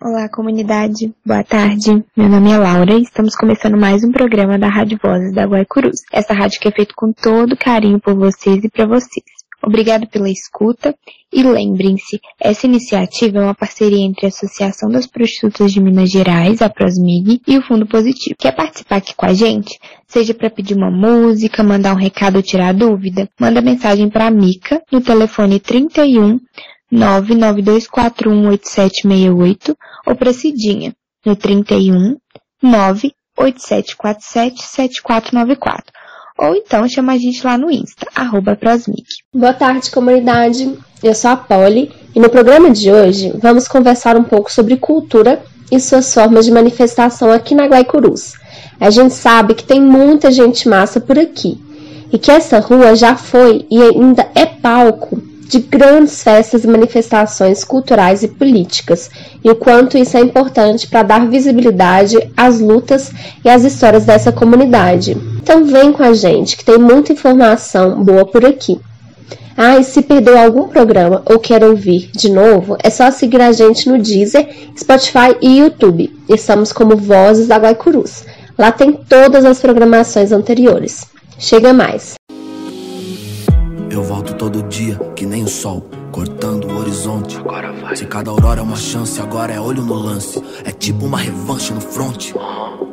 Olá, comunidade. Boa tarde. Meu nome é Laura e estamos começando mais um programa da Rádio Vozes da Guaicurus. Essa rádio que é feita com todo carinho por vocês e para vocês. Obrigado pela escuta e lembrem-se, essa iniciativa é uma parceria entre a Associação das Prostitutas de Minas Gerais, a Prosmig, e o Fundo Positivo. Quer participar aqui com a gente? Seja para pedir uma música, mandar um recado ou tirar dúvida? Manda mensagem para a Mica no telefone 31 992418768 ou para Cidinha no 31 987477494 ou então chama a gente lá no Insta, arroba Prosmic. Boa tarde, comunidade. Eu sou a Polly e no programa de hoje vamos conversar um pouco sobre cultura e suas formas de manifestação aqui na Guaicurus. A gente sabe que tem muita gente massa por aqui e que essa rua já foi e ainda é palco de grandes festas e manifestações culturais e políticas, e o quanto isso é importante para dar visibilidade às lutas e às histórias dessa comunidade. Então vem com a gente, que tem muita informação boa por aqui. Ah, e se perdeu algum programa ou quer ouvir de novo, é só seguir a gente no Deezer, Spotify e YouTube. Estamos como Vozes da Guaicurus. Lá tem todas as programações anteriores. Chega mais! Eu volto todo dia, que nem o sol, cortando o horizonte. Agora vai. Se cada aurora é uma chance, agora é olho no lance. É tipo uma revanche no front. Então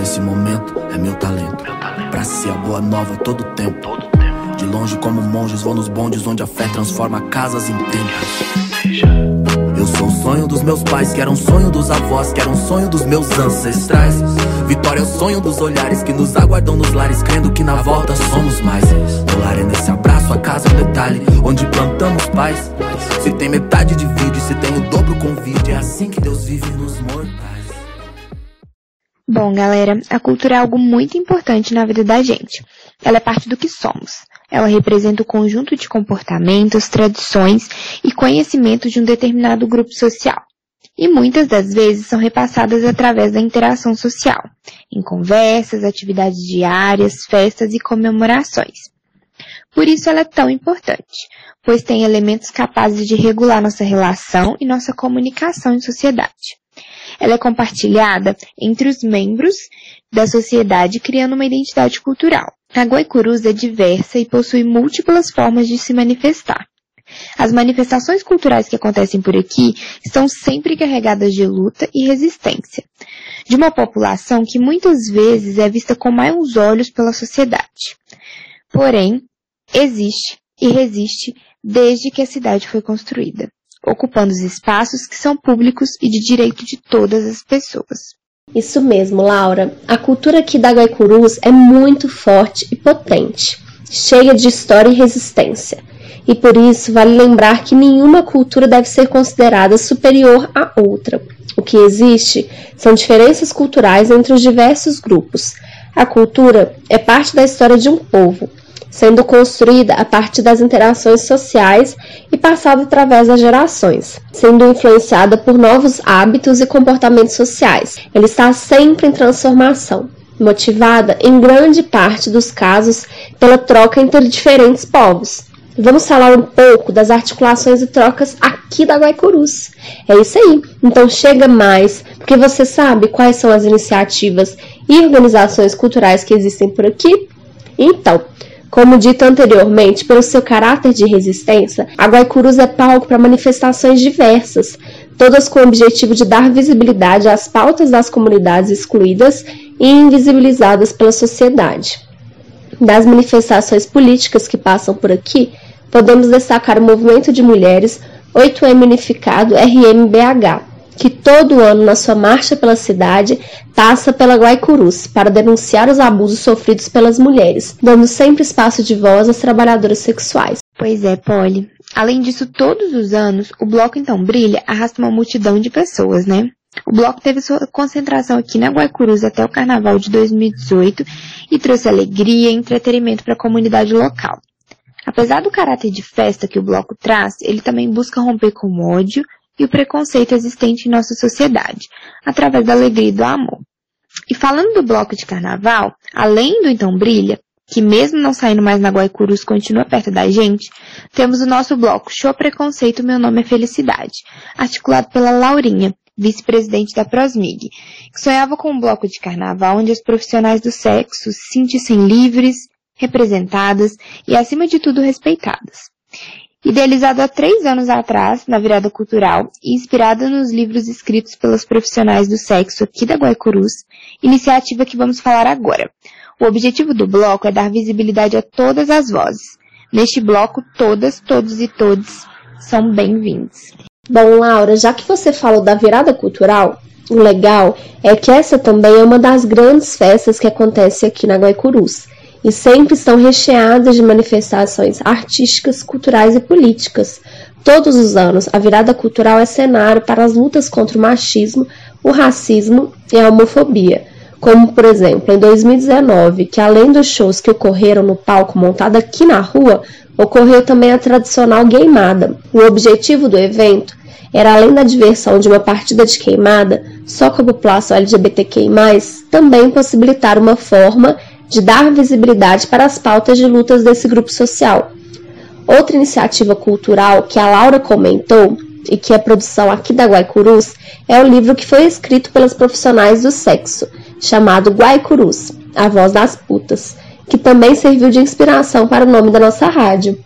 nesse momento é meu talento. Meu talento. Pra ser a boa nova todo tempo. todo tempo. De longe como monges, vou nos bondes onde a fé transforma casas em templos. Eu sou o sonho dos meus pais, que era um sonho dos avós, que era um sonho dos meus ancestrais. Vitória é o sonho dos olhares que nos aguardam nos lares, crendo que na volta somos mais. O lar é nesse abraço, a casa é um detalhe, onde plantamos paz. Se tem metade de vídeo, se tem o dobro convite, é assim que Deus vive nos mortais. Bom, galera, a cultura é algo muito importante na vida da gente. Ela é parte do que somos. Ela representa o conjunto de comportamentos, tradições e conhecimentos de um determinado grupo social. E muitas das vezes são repassadas através da interação social, em conversas, atividades diárias, festas e comemorações. Por isso ela é tão importante, pois tem elementos capazes de regular nossa relação e nossa comunicação em sociedade. Ela é compartilhada entre os membros da sociedade, criando uma identidade cultural. A Guaicurus é diversa e possui múltiplas formas de se manifestar. As manifestações culturais que acontecem por aqui estão sempre carregadas de luta e resistência, de uma população que muitas vezes é vista com maus olhos pela sociedade. Porém, existe e resiste desde que a cidade foi construída, ocupando os espaços que são públicos e de direito de todas as pessoas. Isso mesmo, Laura. A cultura aqui da Guaicurus é muito forte e potente, cheia de história e resistência. E por isso vale lembrar que nenhuma cultura deve ser considerada superior à outra. O que existe são diferenças culturais entre os diversos grupos. A cultura é parte da história de um povo, sendo construída a partir das interações sociais e passada através das gerações, sendo influenciada por novos hábitos e comportamentos sociais. Ele está sempre em transformação, motivada em grande parte dos casos pela troca entre diferentes povos. Vamos falar um pouco das articulações e trocas aqui da Guaicurus. É isso aí. Então chega mais, porque você sabe quais são as iniciativas e organizações culturais que existem por aqui? Então, como dito anteriormente, pelo seu caráter de resistência, a Guaicurus é palco para manifestações diversas, todas com o objetivo de dar visibilidade às pautas das comunidades excluídas e invisibilizadas pela sociedade. Das manifestações políticas que passam por aqui, podemos destacar o movimento de mulheres 8M Unificado RMBH, que todo ano, na sua marcha pela cidade, passa pela Guaicurus para denunciar os abusos sofridos pelas mulheres, dando sempre espaço de voz às trabalhadoras sexuais. Pois é, Polly. Além disso, todos os anos, o Bloco Então Brilha arrasta uma multidão de pessoas, né? O bloco teve sua concentração aqui na Guaicurus até o carnaval de 2018 e trouxe alegria e entretenimento para a comunidade local. Apesar do caráter de festa que o bloco traz, ele também busca romper com o ódio, e o preconceito existente em nossa sociedade, através da alegria e do amor. E falando do bloco de carnaval, além do Então Brilha, que mesmo não saindo mais na Guaicurus continua perto da gente, temos o nosso bloco Show Preconceito Meu Nome é Felicidade, articulado pela Laurinha, vice-presidente da Prosmig, que sonhava com um bloco de carnaval onde os profissionais do sexo se sentissem livres, representadas e, acima de tudo, respeitadas. Idealizado há três anos atrás, na virada cultural, e inspirado nos livros escritos pelos profissionais do sexo aqui da Guaicurus, iniciativa que vamos falar agora. O objetivo do bloco é dar visibilidade a todas as vozes. Neste bloco, todas, todos e todos são bem-vindos. Bom, Laura, já que você falou da virada cultural, o legal é que essa também é uma das grandes festas que acontece aqui na Guaicurus e sempre estão recheadas de manifestações artísticas, culturais e políticas. Todos os anos, a virada cultural é cenário para as lutas contra o machismo, o racismo e a homofobia. Como, por exemplo, em 2019, que além dos shows que ocorreram no palco montado aqui na rua, ocorreu também a tradicional Gameada. O objetivo do evento era, além da diversão de uma partida de queimada, só com a população LGBTQI+, também possibilitar uma forma de dar visibilidade para as pautas de lutas desse grupo social. Outra iniciativa cultural que a Laura comentou e que é produção aqui da Guaicurus é o livro que foi escrito pelas profissionais do sexo, chamado Guaicurus, A Voz das Putas, que também serviu de inspiração para o nome da nossa rádio.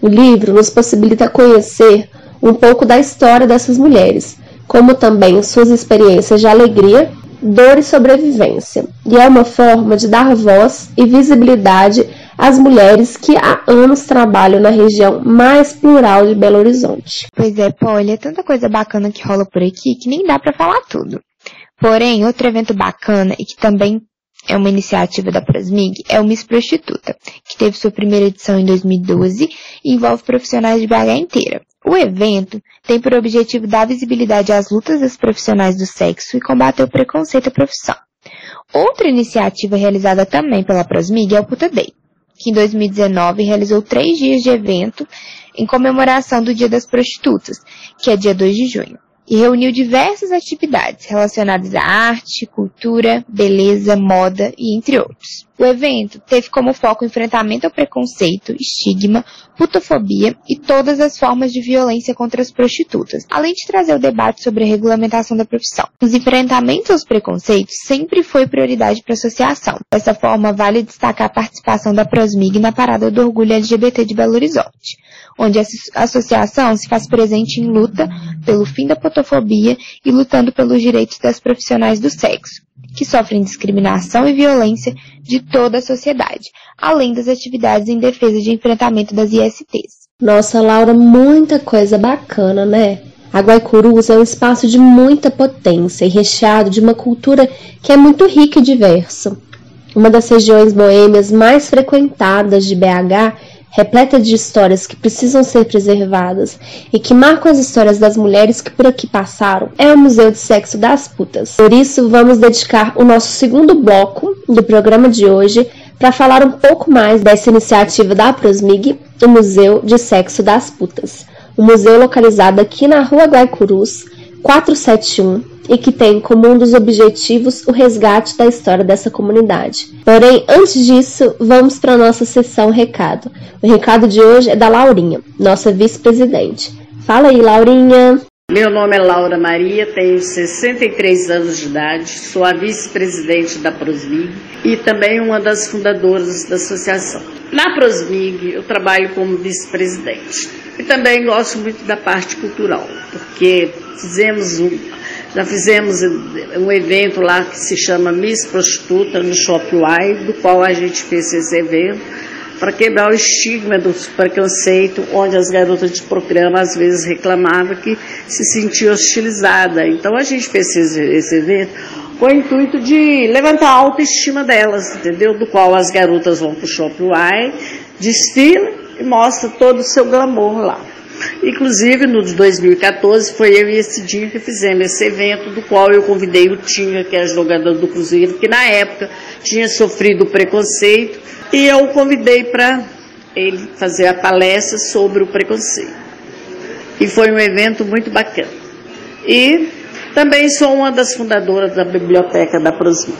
O livro nos possibilita conhecer um pouco da história dessas mulheres, como também suas experiências de alegria dor e sobrevivência, e é uma forma de dar voz e visibilidade às mulheres que há anos trabalham na região mais plural de Belo Horizonte. Pois é, Polly, é tanta coisa bacana que rola por aqui que nem dá para falar tudo. Porém, outro evento bacana e que também é uma iniciativa da Prosmig é o Miss Prostituta, que teve sua primeira edição em 2012 e envolve profissionais de BH inteira. O evento tem por objetivo dar visibilidade às lutas dos profissionais do sexo e combater o preconceito à profissão. Outra iniciativa realizada também pela Prosmig é o Puta Day, que em 2019 realizou três dias de evento em comemoração do Dia das Prostitutas, que é dia 2 de junho e reuniu diversas atividades relacionadas à arte, cultura, beleza, moda e entre outros. O evento teve como foco o enfrentamento ao preconceito, estigma, putofobia e todas as formas de violência contra as prostitutas, além de trazer o debate sobre a regulamentação da profissão. Os enfrentamentos aos preconceitos sempre foi prioridade para a associação. Dessa forma, vale destacar a participação da Prosmig na Parada do Orgulho LGBT de Belo Horizonte onde a associação se faz presente em luta pelo fim da potofobia e lutando pelos direitos das profissionais do sexo, que sofrem discriminação e violência de toda a sociedade, além das atividades em defesa de enfrentamento das ISTs. Nossa, Laura, muita coisa bacana, né? A Guaicurus é um espaço de muita potência e recheado de uma cultura que é muito rica e diversa. Uma das regiões boêmias mais frequentadas de BH repleta de histórias que precisam ser preservadas e que marcam as histórias das mulheres que por aqui passaram, é o Museu de Sexo das Putas. Por isso, vamos dedicar o nosso segundo bloco do programa de hoje para falar um pouco mais dessa iniciativa da Prosmig, o Museu de Sexo das Putas. O museu localizado aqui na Rua Guaicurus, 471, e que tem como um dos objetivos o resgate da história dessa comunidade. Porém, antes disso, vamos para a nossa sessão recado. O recado de hoje é da Laurinha, nossa vice-presidente. Fala aí, Laurinha. Meu nome é Laura Maria, tenho 63 anos de idade, sou a vice-presidente da Prosmig e também uma das fundadoras da associação. Na Prosmig, eu trabalho como vice-presidente e também gosto muito da parte cultural, porque fizemos um, já fizemos um evento lá que se chama Miss Prostituta no Shopping Y, do qual a gente fez esse evento para quebrar o estigma do preconceito, onde as garotas de programa às vezes reclamavam que se sentiam hostilizadas. Então a gente fez esse evento com o intuito de levantar a autoestima delas, entendeu? Do qual as garotas vão para o Shopping Y, desfilam e mostram todo o seu glamour lá. Inclusive, no de 2014, foi eu e esse dia que fizemos esse evento, do qual eu convidei o Tinga, que é jogador do Cruzeiro, que na época tinha sofrido preconceito, e eu o convidei para ele fazer a palestra sobre o preconceito. E foi um evento muito bacana. E também sou uma das fundadoras da Biblioteca da Prosmig.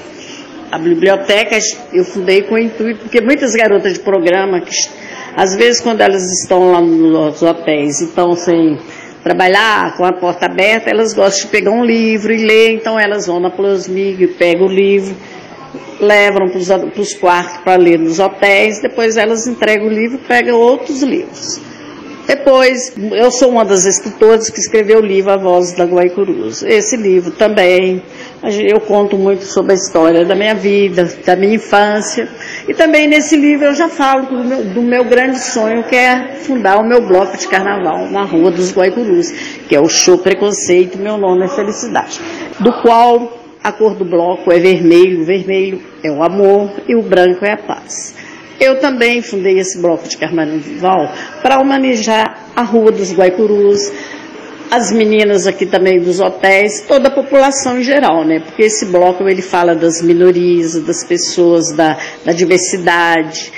A biblioteca eu fundei com o intuito, porque muitas garotas de programa, que, às vezes quando elas estão lá nos hotéis e estão sem trabalhar com a porta aberta, elas gostam de pegar um livro e ler, então elas vão na Plusmig, pegam o livro, levam para os quartos para ler nos hotéis, depois elas entregam o livro e pegam outros livros. Depois, eu sou uma das escritoras que escreveu o livro A Voz da Guaicurus. Esse livro também, eu conto muito sobre a história da minha vida, da minha infância. E também nesse livro eu já falo do meu, do meu grande sonho, que é fundar o meu bloco de carnaval na Rua dos Guaicurus, que é o Show Preconceito, meu nome é Felicidade, do qual a cor do bloco é vermelho, o vermelho é o amor e o branco é a paz. Eu também fundei esse bloco de carnaval para humanizar a Rua dos Guaicurus, as meninas aqui também dos hotéis, toda a população em geral, né? Porque esse bloco ele fala das minorias, das pessoas, da, da diversidade,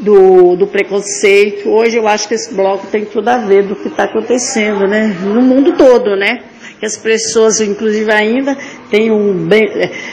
do, do, preconceito. Hoje eu acho que esse bloco tem tudo a ver do que está acontecendo, né? No mundo todo, né? Que as pessoas, inclusive, ainda têm um bem,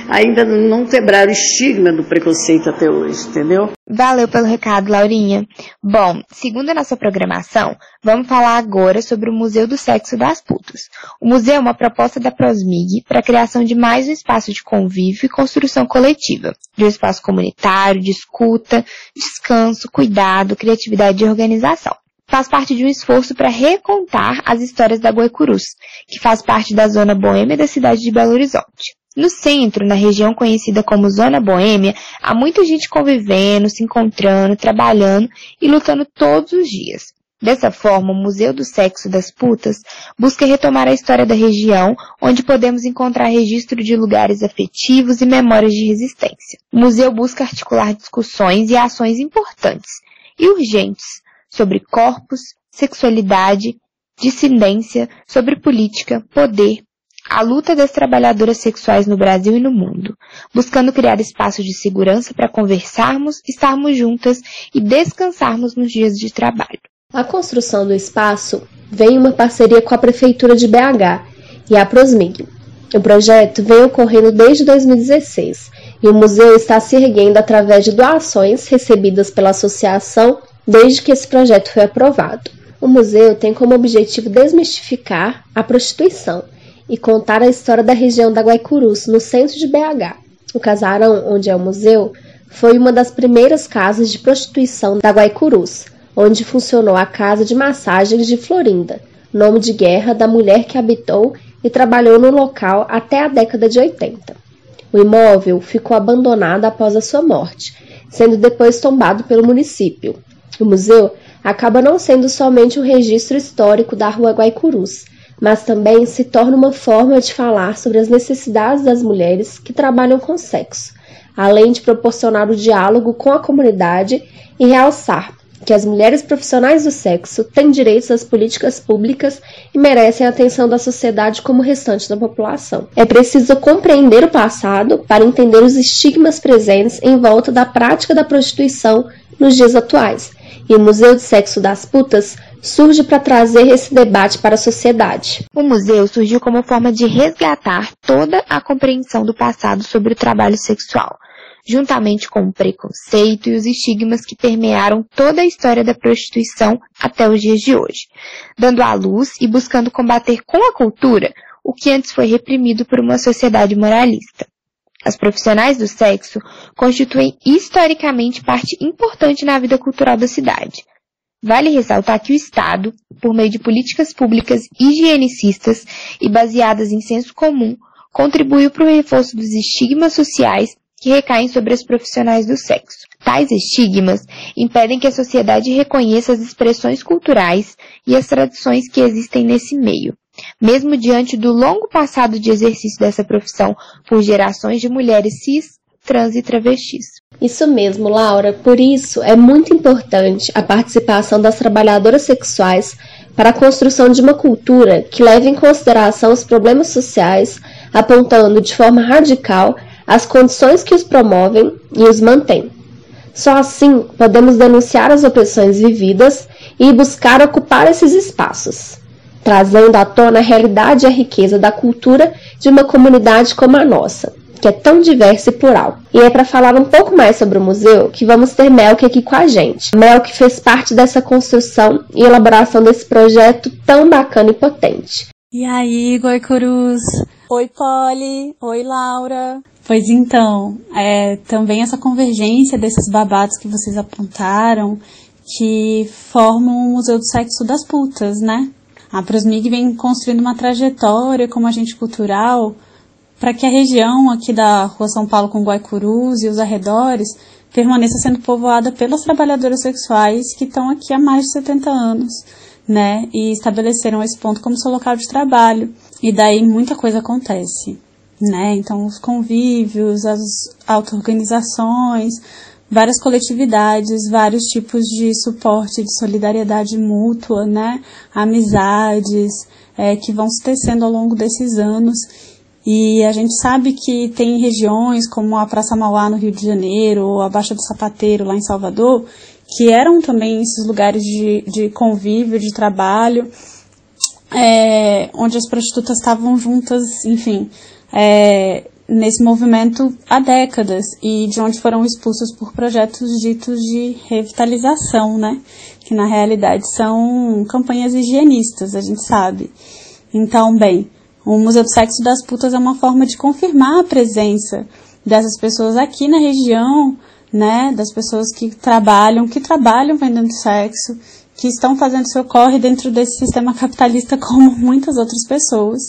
ainda não quebraram o estigma do preconceito até hoje, entendeu? Valeu pelo recado, Laurinha. Bom, segundo a nossa programação, vamos falar agora sobre o Museu do Sexo das Putas. O museu é uma proposta da Prosmig para a criação de mais um espaço de convívio e construção coletiva, de um espaço comunitário, de escuta, descanso, cuidado, criatividade e organização faz parte de um esforço para recontar as histórias da Guaicurus, que faz parte da zona boêmia da cidade de Belo Horizonte. No centro, na região conhecida como Zona Boêmia, há muita gente convivendo, se encontrando, trabalhando e lutando todos os dias. Dessa forma, o Museu do Sexo das Putas busca retomar a história da região, onde podemos encontrar registro de lugares afetivos e memórias de resistência. O museu busca articular discussões e ações importantes e urgentes sobre corpos, sexualidade, dissidência, sobre política, poder, a luta das trabalhadoras sexuais no Brasil e no mundo, buscando criar espaços de segurança para conversarmos, estarmos juntas e descansarmos nos dias de trabalho. A construção do espaço vem em uma parceria com a Prefeitura de BH e a Prosmig. O projeto vem ocorrendo desde 2016 e o museu está se erguendo através de doações recebidas pela associação desde que esse projeto foi aprovado. O museu tem como objetivo desmistificar a prostituição e contar a história da região da Guaicurus, no centro de BH. O casarão, onde é o museu, foi uma das primeiras casas de prostituição da Guaicurus, onde funcionou a Casa de Massagens de Florinda, nome de guerra da mulher que habitou e trabalhou no local até a década de 80. O imóvel ficou abandonado após a sua morte, sendo depois tombado pelo município. O museu acaba não sendo somente um registro histórico da Rua Guaicurus, mas também se torna uma forma de falar sobre as necessidades das mulheres que trabalham com sexo, além de proporcionar o diálogo com a comunidade e realçar que as mulheres profissionais do sexo têm direitos às políticas públicas e merecem a atenção da sociedade como o restante da população. É preciso compreender o passado para entender os estigmas presentes em volta da prática da prostituição nos dias atuais e o Museu de Sexo das Putas surge para trazer esse debate para a sociedade. O museu surgiu como forma de resgatar toda a compreensão do passado sobre o trabalho sexual, juntamente com o preconceito e os estigmas que permearam toda a história da prostituição até os dias de hoje, dando à luz e buscando combater com a cultura o que antes foi reprimido por uma sociedade moralista. As profissionais do sexo constituem historicamente parte importante na vida cultural da cidade. Vale ressaltar que o Estado, por meio de políticas públicas higienicistas e baseadas em senso comum, contribuiu para o reforço dos estigmas sociais que recaem sobre as profissionais do sexo. Tais estigmas impedem que a sociedade reconheça as expressões culturais e as tradições que existem nesse meio, mesmo diante do longo passado de exercício dessa profissão por gerações de mulheres cis, trans e travestis. Isso mesmo, Laura. Por isso é muito importante a participação das trabalhadoras sexuais para a construção de uma cultura que leve em consideração os problemas sociais, apontando de forma radical as condições que os promovem e os mantêm. Só assim podemos denunciar as opressões vividas e buscar ocupar esses espaços trazendo à tona a realidade e a riqueza da cultura de uma comunidade como a nossa, que é tão diversa e plural. E é para falar um pouco mais sobre o museu que vamos ter Melk aqui com a gente. Melk fez parte dessa construção e elaboração desse projeto tão bacana e potente. E aí, Goicurus? Oi, Polly. Oi, Laura. Pois então, é, também essa convergência desses babados que vocês apontaram, que formam o Museu do Sexo das Putas, né? A Prosmig vem construindo uma trajetória como agente cultural para que a região aqui da Rua São Paulo com Guaicurus e os arredores permaneça sendo povoada pelas trabalhadoras sexuais que estão aqui há mais de 70 anos, né? E estabeleceram esse ponto como seu local de trabalho. E daí muita coisa acontece, né? Então os convívios, as auto-organizações, várias coletividades, vários tipos de suporte, de solidariedade mútua, né? Amizades é, que vão se tecendo ao longo desses anos. E a gente sabe que tem regiões como a Praça Mauá no Rio de Janeiro, ou a Baixa do Sapateiro lá em Salvador, que eram também esses lugares de, de convívio, de trabalho, é, onde as prostitutas estavam juntas, enfim, é, nesse movimento há décadas e de onde foram expulsos por projetos ditos de revitalização, né? Que na realidade são campanhas higienistas, a gente sabe. Então, bem, o Museu do Sexo das Putas é uma forma de confirmar a presença dessas pessoas aqui na região, né? Das pessoas que trabalham, que trabalham vendendo sexo, que estão fazendo seu corre dentro desse sistema capitalista como muitas outras pessoas,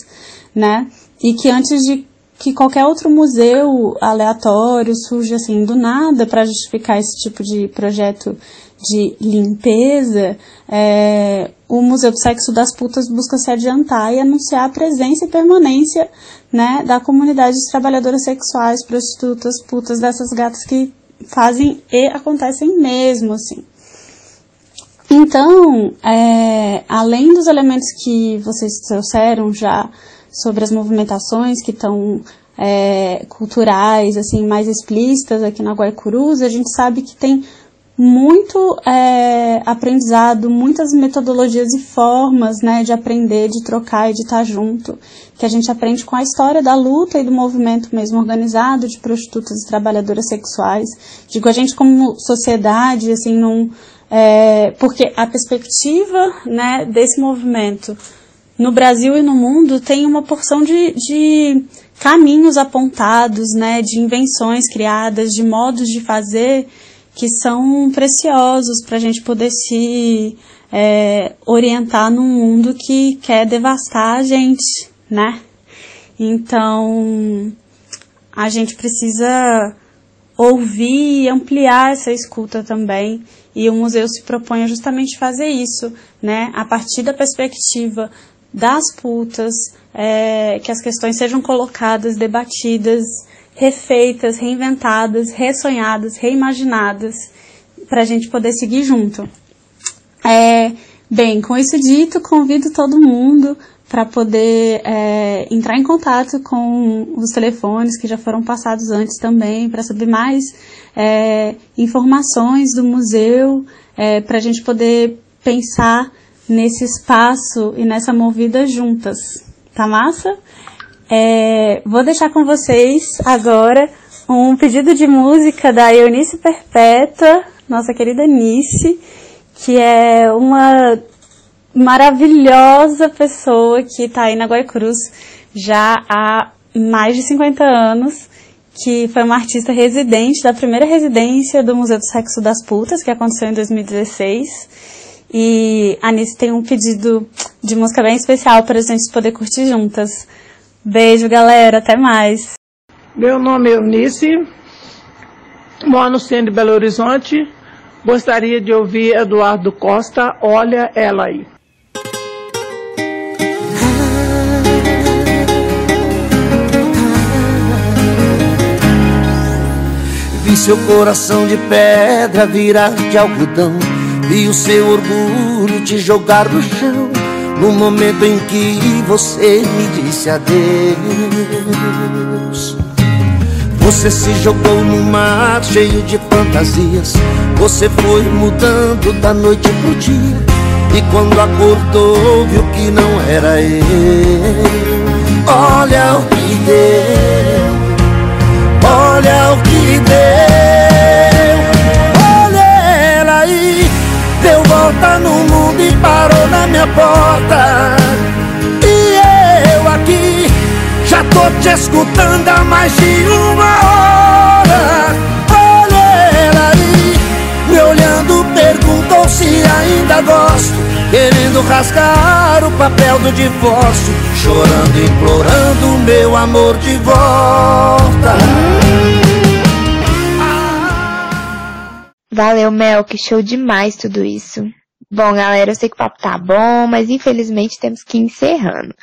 né? E que antes de que qualquer outro museu aleatório surge assim do nada para justificar esse tipo de projeto de limpeza, é, o Museu do Sexo das Putas busca se adiantar e anunciar a presença e permanência né, da comunidade de trabalhadoras sexuais, prostitutas, putas, dessas gatas que fazem e acontecem mesmo, assim. Então, é, além dos elementos que vocês trouxeram já sobre as movimentações que estão é, culturais, assim, mais explícitas aqui na Guaicurus, a gente sabe que tem muito é, aprendizado, muitas metodologias e formas né, de aprender, de trocar e de estar junto, que a gente aprende com a história da luta e do movimento mesmo organizado de prostitutas e trabalhadoras sexuais. Digo, a gente como sociedade, assim, não, é, porque a perspectiva né, desse movimento no Brasil e no mundo tem uma porção de, de caminhos apontados, né, de invenções criadas, de modos de fazer que são preciosos para a gente poder se é, orientar num mundo que quer devastar a gente, né? Então, a gente precisa ouvir e ampliar essa escuta também. E o museu se propõe justamente fazer isso, né? A partir da perspectiva das putas, é, que as questões sejam colocadas, debatidas, refeitas, reinventadas, ressonhadas, reimaginadas, para a gente poder seguir junto. É, bem, com isso dito, convido todo mundo para poder é, entrar em contato com os telefones que já foram passados antes também, para saber mais é, informações do museu, é, para a gente poder pensar nesse espaço e nessa movida juntas. Tá massa? É, vou deixar com vocês agora um pedido de música da Eunice Perpétua, nossa querida Nice, que é uma maravilhosa pessoa que está aí na Guaicruz já há mais de 50 anos, que foi uma artista residente da primeira residência do Museu do Sexo das Putas, que aconteceu em 2016. E a Nice tem um pedido de música bem especial para a gente poder curtir juntas. Beijo, galera. Até mais. Meu nome é Eunice, moro no centro de Belo Horizonte. Gostaria de ouvir Eduardo Costa, Olha Ela Aí. Vi seu coração de pedra virar de algodão Vi o seu orgulho te jogar no chão no momento em que você me disse adeus Você se jogou no mar cheio de fantasias Você foi mudando da noite pro dia E quando acordou viu que não era eu Olha o que deu me deu. Volta no mundo e parou na minha porta. E eu aqui, já tô te escutando há mais de uma hora. Olha ela aí, me olhando, perguntou se ainda gosto. Querendo rasgar o papel do divórcio Chorando, implorando meu amor de volta Valeu, Mel, que show demais tudo isso. Bom, galera, eu sei que o papo tá bom, mas infelizmente temos que ir encerrando.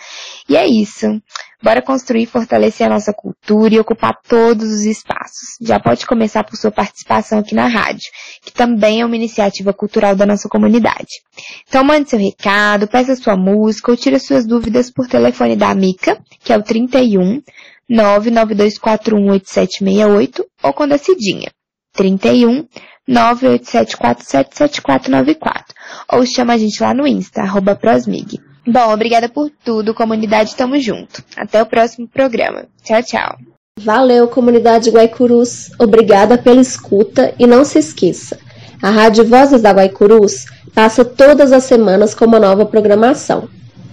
E é isso. Bora construir e fortalecer a nossa cultura e ocupar todos os espaços. Já pode começar por sua participação aqui na rádio, que também é uma iniciativa cultural da nossa comunidade. Então mande seu recado, peça sua música ou tire suas dúvidas por telefone da Mica, que é o 31 992418768, ou com a Cidinha, 31 987477494. Ou chama a gente lá no Insta, arroba prosmig. Bom, obrigada por tudo, comunidade, tamo junto. Até o próximo programa. Tchau, tchau. Valeu, comunidade Guaicurus. Obrigada pela escuta e não se esqueça, a Rádio Vozes da Guaicurus passa todas as semanas com uma nova programação.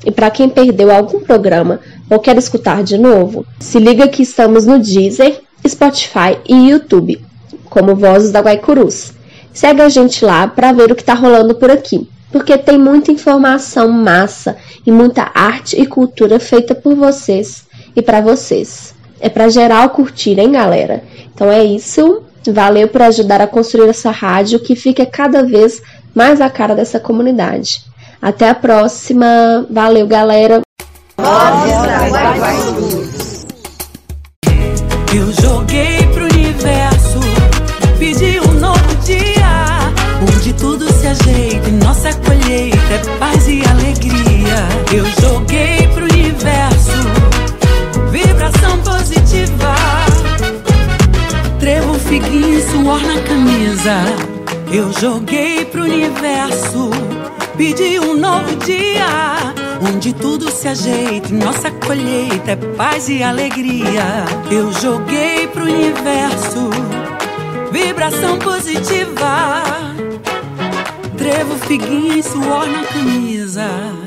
E para quem perdeu algum programa ou quer escutar de novo, se liga que estamos no Deezer, Spotify e YouTube, como Vozes da Guaicurus. Segue a gente lá para ver o que está rolando por aqui porque tem muita informação massa e muita arte e cultura feita por vocês e para vocês. É para geral curtir, hein, galera? Então é isso. Valeu por ajudar a construir essa rádio que fica cada vez mais a cara dessa comunidade. Até a próxima. Valeu, galera. Eu joguei Eu joguei pro universo, pedi um novo dia. Onde tudo se ajeita nossa colheita é paz e alegria. Eu joguei pro universo, vibração positiva trevo, figuinha e suor na camisa.